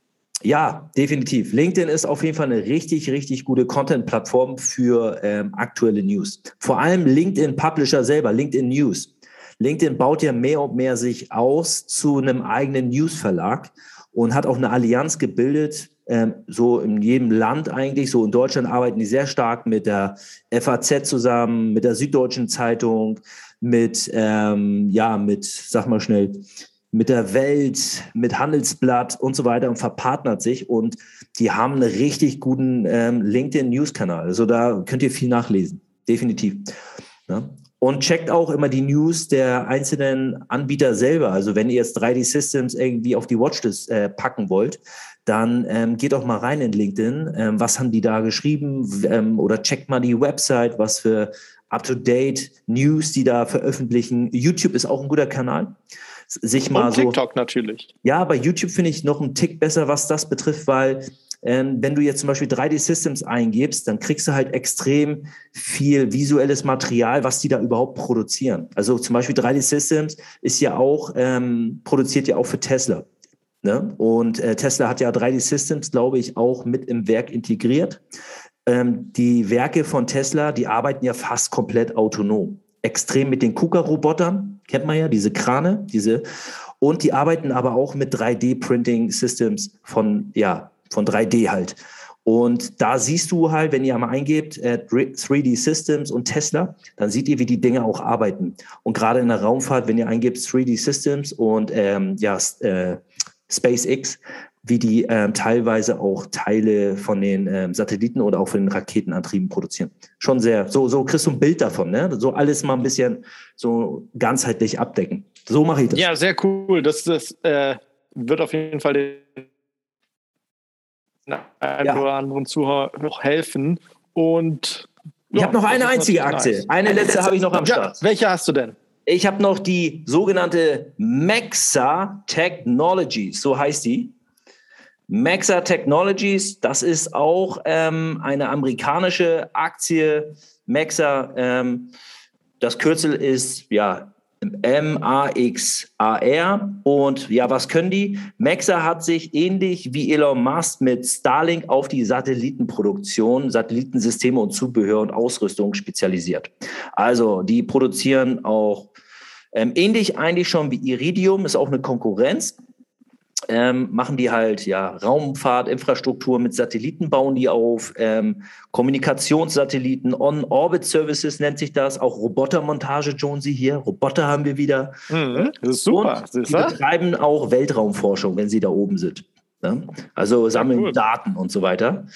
Ja, definitiv. LinkedIn ist auf jeden Fall eine richtig, richtig gute Content-Plattform für ähm, aktuelle News. Vor allem LinkedIn Publisher selber, LinkedIn News. LinkedIn baut ja mehr und mehr sich aus zu einem eigenen News-Verlag und hat auch eine Allianz gebildet, ähm, so in jedem Land eigentlich. So in Deutschland arbeiten die sehr stark mit der FAZ zusammen, mit der Süddeutschen Zeitung, mit, ähm, ja, mit, sag mal schnell, mit der Welt, mit Handelsblatt und so weiter und verpartnert sich und die haben einen richtig guten ähm, LinkedIn-News-Kanal. Also da könnt ihr viel nachlesen, definitiv. Ja. Und checkt auch immer die News der einzelnen Anbieter selber. Also wenn ihr jetzt 3D Systems irgendwie auf die Watchlist äh, packen wollt, dann ähm, geht auch mal rein in LinkedIn. Ähm, was haben die da geschrieben? Ähm, oder checkt mal die Website, was für up-to-date News die da veröffentlichen. YouTube ist auch ein guter Kanal. Sich mal Und TikTok so, natürlich. Ja, bei YouTube finde ich noch einen Tick besser, was das betrifft, weil ähm, wenn du jetzt zum Beispiel 3D Systems eingibst, dann kriegst du halt extrem viel visuelles Material, was die da überhaupt produzieren. Also zum Beispiel 3D Systems ist ja auch, ähm, produziert ja auch für Tesla. Ne? Und äh, Tesla hat ja 3D Systems, glaube ich, auch mit im Werk integriert. Ähm, die Werke von Tesla, die arbeiten ja fast komplett autonom. Extrem mit den KUKA-Robotern, kennt man ja, diese Krane, diese. Und die arbeiten aber auch mit 3D-Printing-Systems von, ja, von 3D halt. Und da siehst du halt, wenn ihr mal eingebt, äh, 3D Systems und Tesla, dann seht ihr, wie die Dinge auch arbeiten. Und gerade in der Raumfahrt, wenn ihr eingebt 3D Systems und ähm, ja, äh, SpaceX, wie die ähm, teilweise auch Teile von den ähm, Satelliten oder auch von den Raketenantrieben produzieren. Schon sehr, so, so kriegst du ein Bild davon, ne? So alles mal ein bisschen so ganzheitlich abdecken. So mache ich das. Ja, sehr cool. Das, das äh, wird auf jeden Fall den einen ja. oder anderen Zuhörer helfen. Und ich habe noch eine einzige Aktie. Nice. Eine letzte habe ich noch am Start. Ja, welche hast du denn? Ich habe noch die sogenannte Maxa Technologies, so heißt die. Maxa Technologies, das ist auch ähm, eine amerikanische Aktie. Maxa, ähm, das Kürzel ist ja M-A-X-A-R. Und ja, was können die? Maxa hat sich ähnlich wie Elon Musk mit Starlink auf die Satellitenproduktion, Satellitensysteme und Zubehör und Ausrüstung spezialisiert. Also die produzieren auch ähm, ähnlich eigentlich schon wie Iridium, ist auch eine Konkurrenz ähm, machen die halt ja Raumfahrt, Infrastruktur mit Satelliten bauen die auf, ähm, Kommunikationssatelliten, On-Orbit-Services nennt sich das, auch Robotermontage, Jonesy hier, Roboter haben wir wieder. Mhm, das ist super. Und die betreiben auch Weltraumforschung, wenn sie da oben sind. Ne? Also sammeln ja, cool. Daten und so weiter.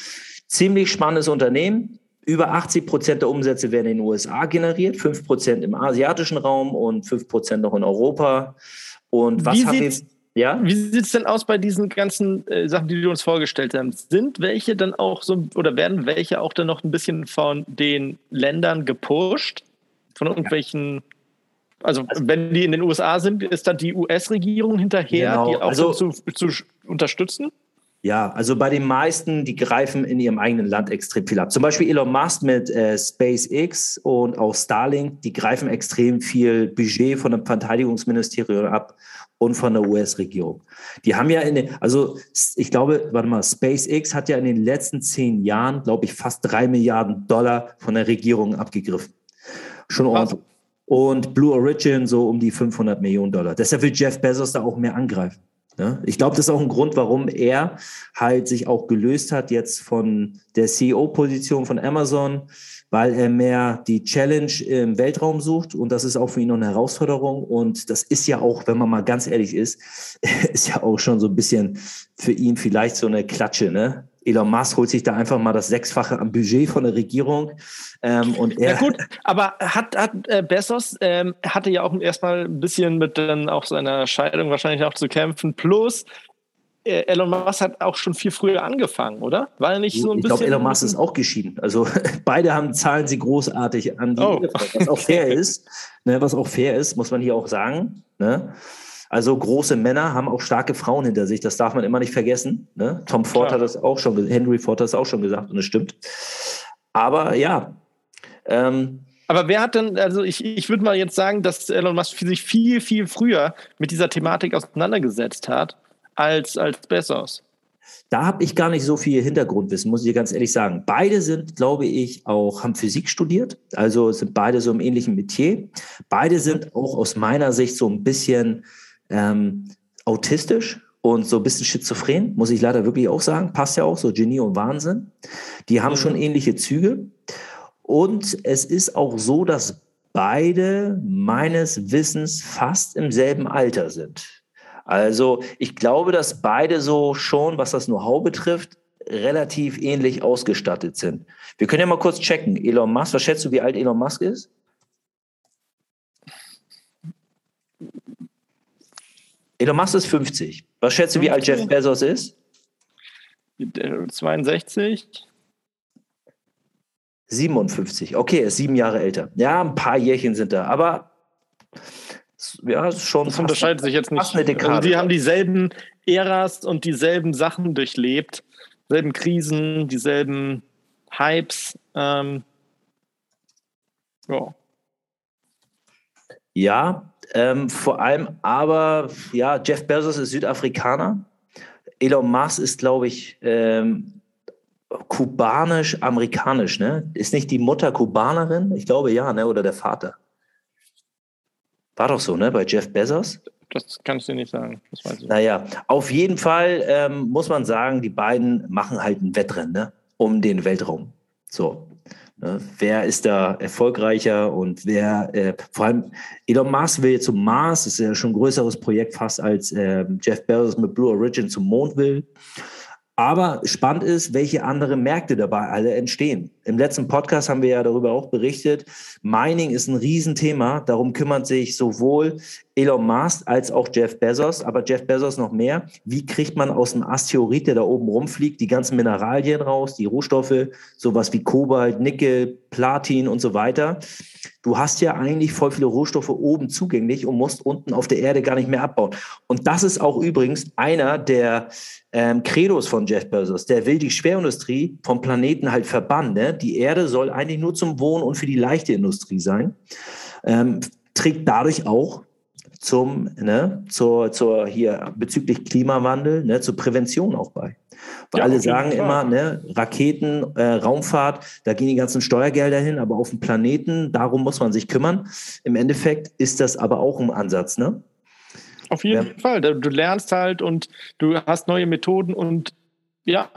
Ziemlich spannendes Unternehmen. Über 80 Prozent der Umsätze werden in den USA generiert, 5 Prozent im asiatischen Raum und 5 Prozent noch in Europa. Und was haben wir ja? Wie sieht es denn aus bei diesen ganzen äh, Sachen, die du uns vorgestellt hast? Sind welche dann auch so, oder werden welche auch dann noch ein bisschen von den Ländern gepusht? Von irgendwelchen, also, wenn die in den USA sind, ist dann die US-Regierung hinterher, genau. die auch also, so zu, zu unterstützen? Ja, also bei den meisten, die greifen in ihrem eigenen Land extrem viel ab. Zum Beispiel Elon Musk mit äh, SpaceX und auch Starlink, die greifen extrem viel Budget von dem Verteidigungsministerium ab und von der US-Regierung. Die haben ja in den, also ich glaube, warte mal, SpaceX hat ja in den letzten zehn Jahren, glaube ich, fast drei Milliarden Dollar von der Regierung abgegriffen. Schon ordentlich. Und Blue Origin so um die 500 Millionen Dollar. Deshalb will Jeff Bezos da auch mehr angreifen. Ne? Ich glaube, das ist auch ein Grund, warum er halt sich auch gelöst hat jetzt von der CEO-Position von Amazon, weil er mehr die Challenge im Weltraum sucht und das ist auch für ihn noch eine Herausforderung und das ist ja auch, wenn man mal ganz ehrlich ist, [LAUGHS] ist ja auch schon so ein bisschen für ihn vielleicht so eine Klatsche, ne? Elon Musk holt sich da einfach mal das Sechsfache am Budget von der Regierung. Ähm, und er ja gut, aber hat, hat äh, Bezos ähm, hatte ja auch erstmal ein bisschen mit dann auch seiner Scheidung wahrscheinlich auch zu kämpfen. Plus Elon Musk hat auch schon viel früher angefangen, oder? War er nicht so ein ich bisschen. Ich glaube, Elon Musk ist auch geschieden. Also [LAUGHS] beide haben, zahlen sie großartig an die, oh. was auch fair ist. Ne, was auch fair ist, muss man hier auch sagen. Ne? Also große Männer haben auch starke Frauen hinter sich. Das darf man immer nicht vergessen. Ne? Tom Ford Klar. hat das auch schon, Henry Ford hat das auch schon gesagt und es stimmt. Aber ja. Ähm, aber wer hat denn, also ich, ich würde mal jetzt sagen, dass Elon Musk sich viel, viel früher mit dieser Thematik auseinandergesetzt hat als, als Bezos. Da habe ich gar nicht so viel Hintergrundwissen, muss ich dir ganz ehrlich sagen. Beide sind, glaube ich, auch, haben Physik studiert, also sind beide so im ähnlichen Metier. Beide sind auch aus meiner Sicht so ein bisschen ähm, autistisch und so ein bisschen schizophren, muss ich leider wirklich auch sagen. Passt ja auch, so Genie und Wahnsinn. Die haben mhm. schon ähnliche Züge. Und es ist auch so, dass beide meines Wissens fast im selben Alter sind. Also ich glaube, dass beide so schon, was das Know-how betrifft, relativ ähnlich ausgestattet sind. Wir können ja mal kurz checken. Elon Musk, was schätzt du, wie alt Elon Musk ist? Elon Musk ist 50. Was schätzt du, wie alt Jeff Bezos ist? 62. 57. Okay, er ist sieben Jahre älter. Ja, ein paar Jährchen sind da, aber ja, schon. Das unterscheidet sich jetzt nicht. Also die haben dieselben Äras und dieselben Sachen durchlebt, selben Krisen, dieselben Hypes. Ähm, ja. Ja, ähm, vor allem aber, ja, Jeff Bezos ist Südafrikaner. Elon Musk ist, glaube ich, ähm, kubanisch-amerikanisch, ne? Ist nicht die Mutter Kubanerin? Ich glaube ja, ne? Oder der Vater. War doch so, ne? Bei Jeff Bezos? Das kannst du nicht sagen. Das weiß ich. Naja, auf jeden Fall ähm, muss man sagen, die beiden machen halt ein Wettrennen, ne? Um den Weltraum. So. Ne? Wer ist da erfolgreicher und wer, äh, vor allem Elon Musk will jetzt zum Mars, ist ja schon ein größeres Projekt fast als äh, Jeff Bezos mit Blue Origin zum Mond will. Aber spannend ist, welche andere Märkte dabei alle entstehen. Im letzten Podcast haben wir ja darüber auch berichtet. Mining ist ein Riesenthema. Darum kümmert sich sowohl Elon Musk als auch Jeff Bezos, aber Jeff Bezos noch mehr. Wie kriegt man aus dem Asteroid, der da oben rumfliegt, die ganzen Mineralien raus, die Rohstoffe, sowas wie Kobalt, Nickel, Platin und so weiter? Du hast ja eigentlich voll viele Rohstoffe oben zugänglich und musst unten auf der Erde gar nicht mehr abbauen. Und das ist auch übrigens einer der ähm, Credos von Jeff Bezos. Der will die Schwerindustrie vom Planeten halt verbannen. Ne? Die Erde soll eigentlich nur zum Wohnen und für die leichte Industrie sein. Ähm, trägt dadurch auch zum, ne, zur, zur hier bezüglich Klimawandel, ne, zur Prävention auch bei. Weil ja, alle sagen immer, ne, Raketen, äh, Raumfahrt, da gehen die ganzen Steuergelder hin, aber auf dem Planeten, darum muss man sich kümmern. Im Endeffekt ist das aber auch ein Ansatz, ne? Auf jeden ja. Fall. Du lernst halt und du hast neue Methoden und ja.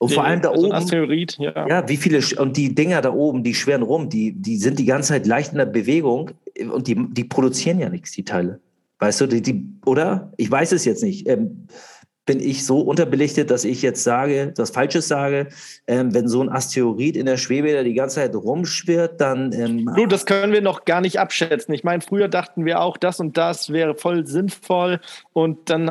Und vor allem da also oben. Asteroid, ja. ja, wie viele, und die Dinger da oben, die schweren rum, die, die sind die ganze Zeit leicht in der Bewegung und die, die produzieren ja nichts, die Teile. Weißt du, die, die, oder? Ich weiß es jetzt nicht. Ähm, bin ich so unterbelichtet, dass ich jetzt sage, das Falsches sage. Ähm, wenn so ein Asteroid in der Schwebe da die ganze Zeit rumschwirrt, dann. Ähm, du, das können wir noch gar nicht abschätzen. Ich meine, früher dachten wir auch, das und das wäre voll sinnvoll. Und dann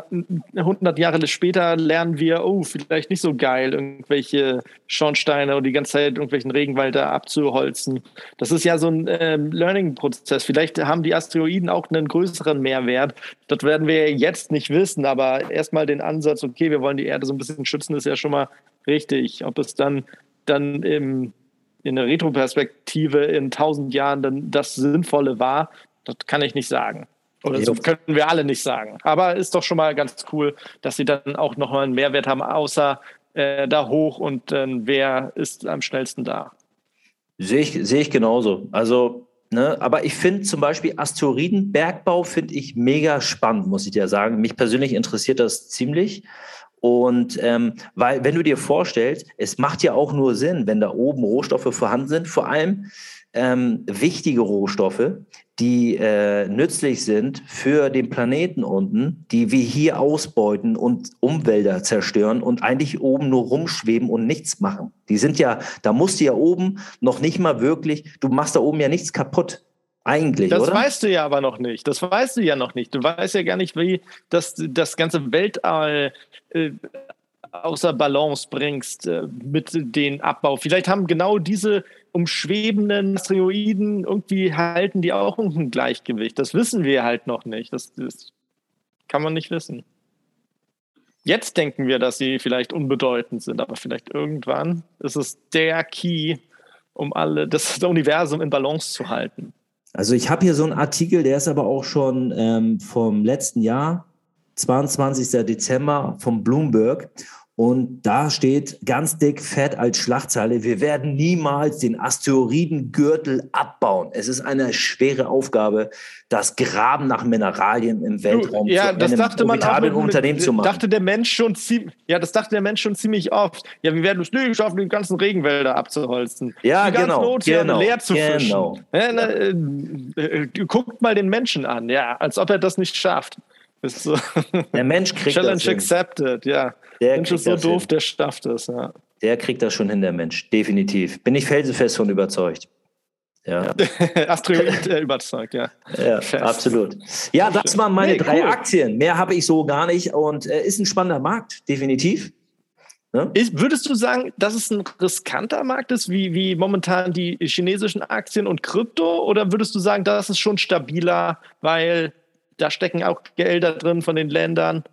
100 Jahre später lernen wir, oh, vielleicht nicht so geil, irgendwelche Schornsteine und die ganze Zeit irgendwelchen Regenwald da abzuholzen. Das ist ja so ein ähm, Learning-Prozess. Vielleicht haben die Asteroiden auch einen größeren Mehrwert. Das werden wir jetzt nicht wissen, aber erstmal den Ansatz Ansatz, okay, wir wollen die Erde so ein bisschen schützen, ist ja schon mal richtig. Ob es dann, dann im, in der Retroperspektive in tausend Jahren dann das Sinnvolle war, das kann ich nicht sagen. Oder so können wir alle nicht sagen. Aber ist doch schon mal ganz cool, dass sie dann auch nochmal einen Mehrwert haben, außer äh, da hoch und äh, wer ist am schnellsten da. Sehe ich, sehe ich genauso. Also Ne? Aber ich finde zum Beispiel Asteroidenbergbau finde ich mega spannend, muss ich dir sagen. Mich persönlich interessiert das ziemlich. Und ähm, weil, wenn du dir vorstellst, es macht ja auch nur Sinn, wenn da oben Rohstoffe vorhanden sind, vor allem ähm, wichtige Rohstoffe, die äh, nützlich sind für den Planeten unten, die wir hier ausbeuten und Umwälder zerstören und eigentlich oben nur rumschweben und nichts machen. Die sind ja, da musst du ja oben noch nicht mal wirklich, du machst da oben ja nichts kaputt. Eigentlich, das oder? weißt du ja aber noch nicht. Das weißt du ja noch nicht. Du weißt ja gar nicht, wie das, das ganze Weltall äh, außer Balance bringst äh, mit den Abbau. Vielleicht haben genau diese umschwebenden Asteroiden, irgendwie halten die auch ein Gleichgewicht. Das wissen wir halt noch nicht. Das, das kann man nicht wissen. Jetzt denken wir, dass sie vielleicht unbedeutend sind, aber vielleicht irgendwann ist es der Key, um alle das Universum in Balance zu halten. Also ich habe hier so einen Artikel, der ist aber auch schon ähm, vom letzten Jahr, 22. Dezember vom Bloomberg. Und da steht ganz dick fett als Schlagzeile, wir werden niemals den Asteroidengürtel abbauen. Es ist eine schwere Aufgabe, das Graben nach Mineralien im Weltraum du, ja, zu das dachte man auch mit, Unternehmen zu machen. Dachte der Mensch schon ziemlich, ja, das dachte der Mensch schon ziemlich oft. Ja, wir werden es nie schaffen, die ganzen Regenwälder abzuholzen. Ja, die genau, Ozeane genau, leer zu genau. fischen. Ja, na, äh, äh, guckt mal den Menschen an, ja, als ob er das nicht schafft. So. Der Mensch kriegt Challenge das accepted, ja. Der Mensch ist so doof, hin. der schafft es, ja. Der kriegt das schon hin, der Mensch, definitiv. Bin ich felsenfest von überzeugt. Ja. [LAUGHS] Asteroid äh, überzeugt, ja. Ja, absolut. Ja, das waren meine nee, drei cool. Aktien. Mehr habe ich so gar nicht und äh, ist ein spannender Markt, definitiv. Ne? Ist, würdest du sagen, dass es ein riskanter Markt ist, wie, wie momentan die chinesischen Aktien und Krypto? Oder würdest du sagen, das ist schon stabiler, weil da stecken auch Gelder drin von den Ländern.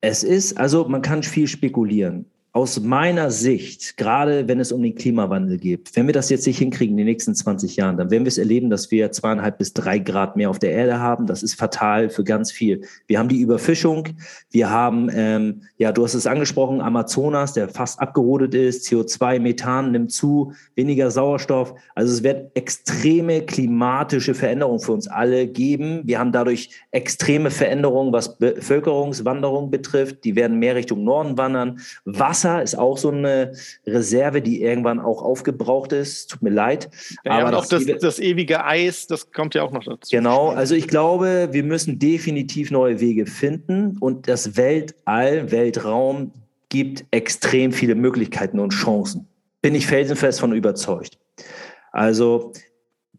Es ist, also man kann viel spekulieren aus meiner Sicht, gerade wenn es um den Klimawandel geht, wenn wir das jetzt nicht hinkriegen in den nächsten 20 Jahren, dann werden wir es erleben, dass wir zweieinhalb bis drei Grad mehr auf der Erde haben. Das ist fatal für ganz viel. Wir haben die Überfischung, wir haben, ähm, ja, du hast es angesprochen, Amazonas, der fast abgerodet ist, CO2, Methan nimmt zu, weniger Sauerstoff. Also es wird extreme klimatische Veränderungen für uns alle geben. Wir haben dadurch extreme Veränderungen, was Bevölkerungswanderung betrifft. Die werden mehr Richtung Norden wandern. Wasser Wasser ist auch so eine Reserve, die irgendwann auch aufgebraucht ist. Tut mir leid. Ja, aber ja, auch das, das, ewige Eis, das kommt ja auch noch dazu. Genau, also ich glaube, wir müssen definitiv neue Wege finden und das Weltall, Weltraum gibt extrem viele Möglichkeiten und Chancen. Bin ich felsenfest von überzeugt. Also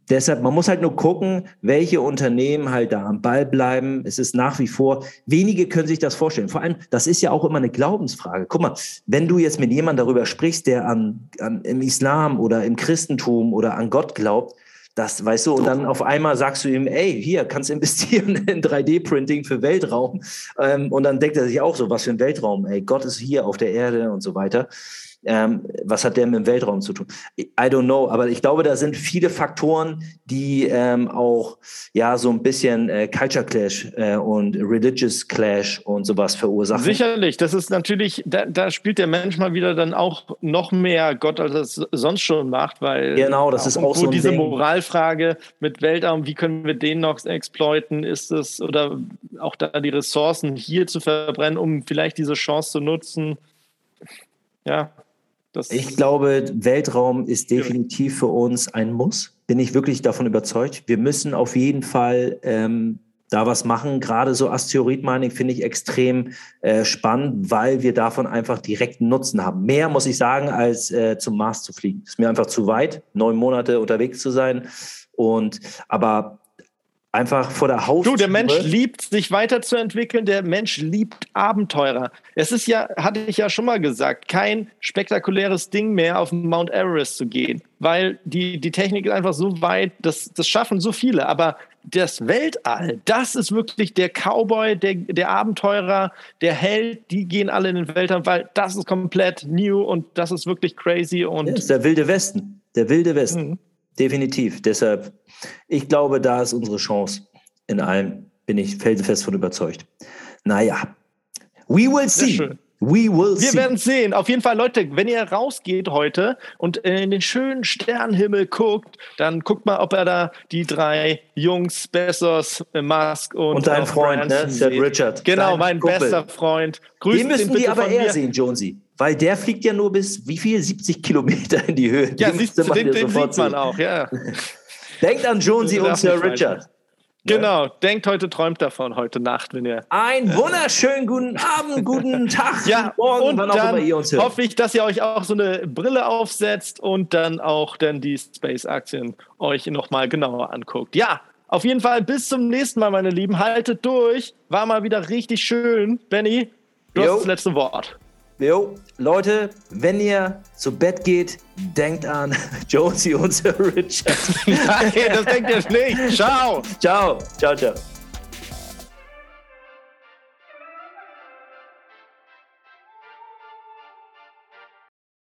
Deshalb, man muss halt nur gucken, welche Unternehmen halt da am Ball bleiben. Es ist nach wie vor, wenige können sich das vorstellen. Vor allem, das ist ja auch immer eine Glaubensfrage. Guck mal, wenn du jetzt mit jemandem darüber sprichst, der an, an im Islam oder im Christentum oder an Gott glaubt, das, weißt du, und dann auf einmal sagst du ihm, ey, hier, kannst investieren [LAUGHS] in 3D-Printing für Weltraum. Ähm, und dann denkt er sich auch so, was für ein Weltraum, ey, Gott ist hier auf der Erde und so weiter. Ähm, was hat der mit dem Weltraum zu tun? I don't know, aber ich glaube, da sind viele Faktoren, die ähm, auch ja so ein bisschen äh, Culture Clash äh, und Religious Clash und sowas verursachen. Sicherlich, das ist natürlich, da, da, spielt der Mensch mal wieder dann auch noch mehr Gott, als er es sonst schon macht, weil genau, das ist auch so diese Ding. Moralfrage mit Weltraum, wie können wir den noch exploiten? Ist es oder auch da die Ressourcen hier zu verbrennen, um vielleicht diese Chance zu nutzen? Ja, das ich glaube, Weltraum ist definitiv für uns ein Muss. Bin ich wirklich davon überzeugt. Wir müssen auf jeden Fall ähm, da was machen. Gerade so Asteroid-Mining finde ich extrem äh, spannend, weil wir davon einfach direkten Nutzen haben. Mehr muss ich sagen, als äh, zum Mars zu fliegen. Ist mir einfach zu weit, neun Monate unterwegs zu sein. Und aber einfach vor der Haustür. Du, der Mensch liebt, sich weiterzuentwickeln. Der Mensch liebt Abenteurer. Es ist ja, hatte ich ja schon mal gesagt, kein spektakuläres Ding mehr, auf Mount Everest zu gehen, weil die, die Technik ist einfach so weit, das, das schaffen so viele. Aber das Weltall, das ist wirklich der Cowboy, der, der Abenteurer, der Held, die gehen alle in den Weltall, weil das ist komplett new und das ist wirklich crazy. Und das ist der wilde Westen. Der wilde Westen. Mhm. Definitiv. Deshalb, ich glaube, da ist unsere Chance in allem. Bin ich felsenfest von überzeugt. Naja, we will see. We will Wir see. werden sehen. Auf jeden Fall, Leute, wenn ihr rausgeht heute und in den schönen Sternenhimmel guckt, dann guckt mal, ob er da die drei Jungs, Bessos, Musk und, und dein Freund, ne? Seth Richard. Genau, dein mein Kumpel. bester Freund. Grüßen den müssen die aber eher sehen, Jonesy. Weil der fliegt ja nur bis wie viel? 70 Kilometer in die Höhe. Ja, den, siehst, den, den sieht man auch, ja. Denkt an Jonesy und Sir Richard. Genau, denkt heute, träumt davon heute Nacht, wenn ihr. Einen wunderschönen guten Abend, guten [LAUGHS] Tag, ja, morgen, und wann auch immer ihr uns hört. Hoffe ich, dass ihr euch auch so eine Brille aufsetzt und dann auch dann die Space-Aktien euch nochmal genauer anguckt. Ja, auf jeden Fall bis zum nächsten Mal, meine Lieben. Haltet durch. War mal wieder richtig schön. Benny, du jo. hast das letzte Wort. Jo, Leute, wenn ihr zu Bett geht, denkt an [LAUGHS] Jonesy und Sir Richard. Nein, das denkt ihr nicht. Ciao. Ciao. Ciao, ciao.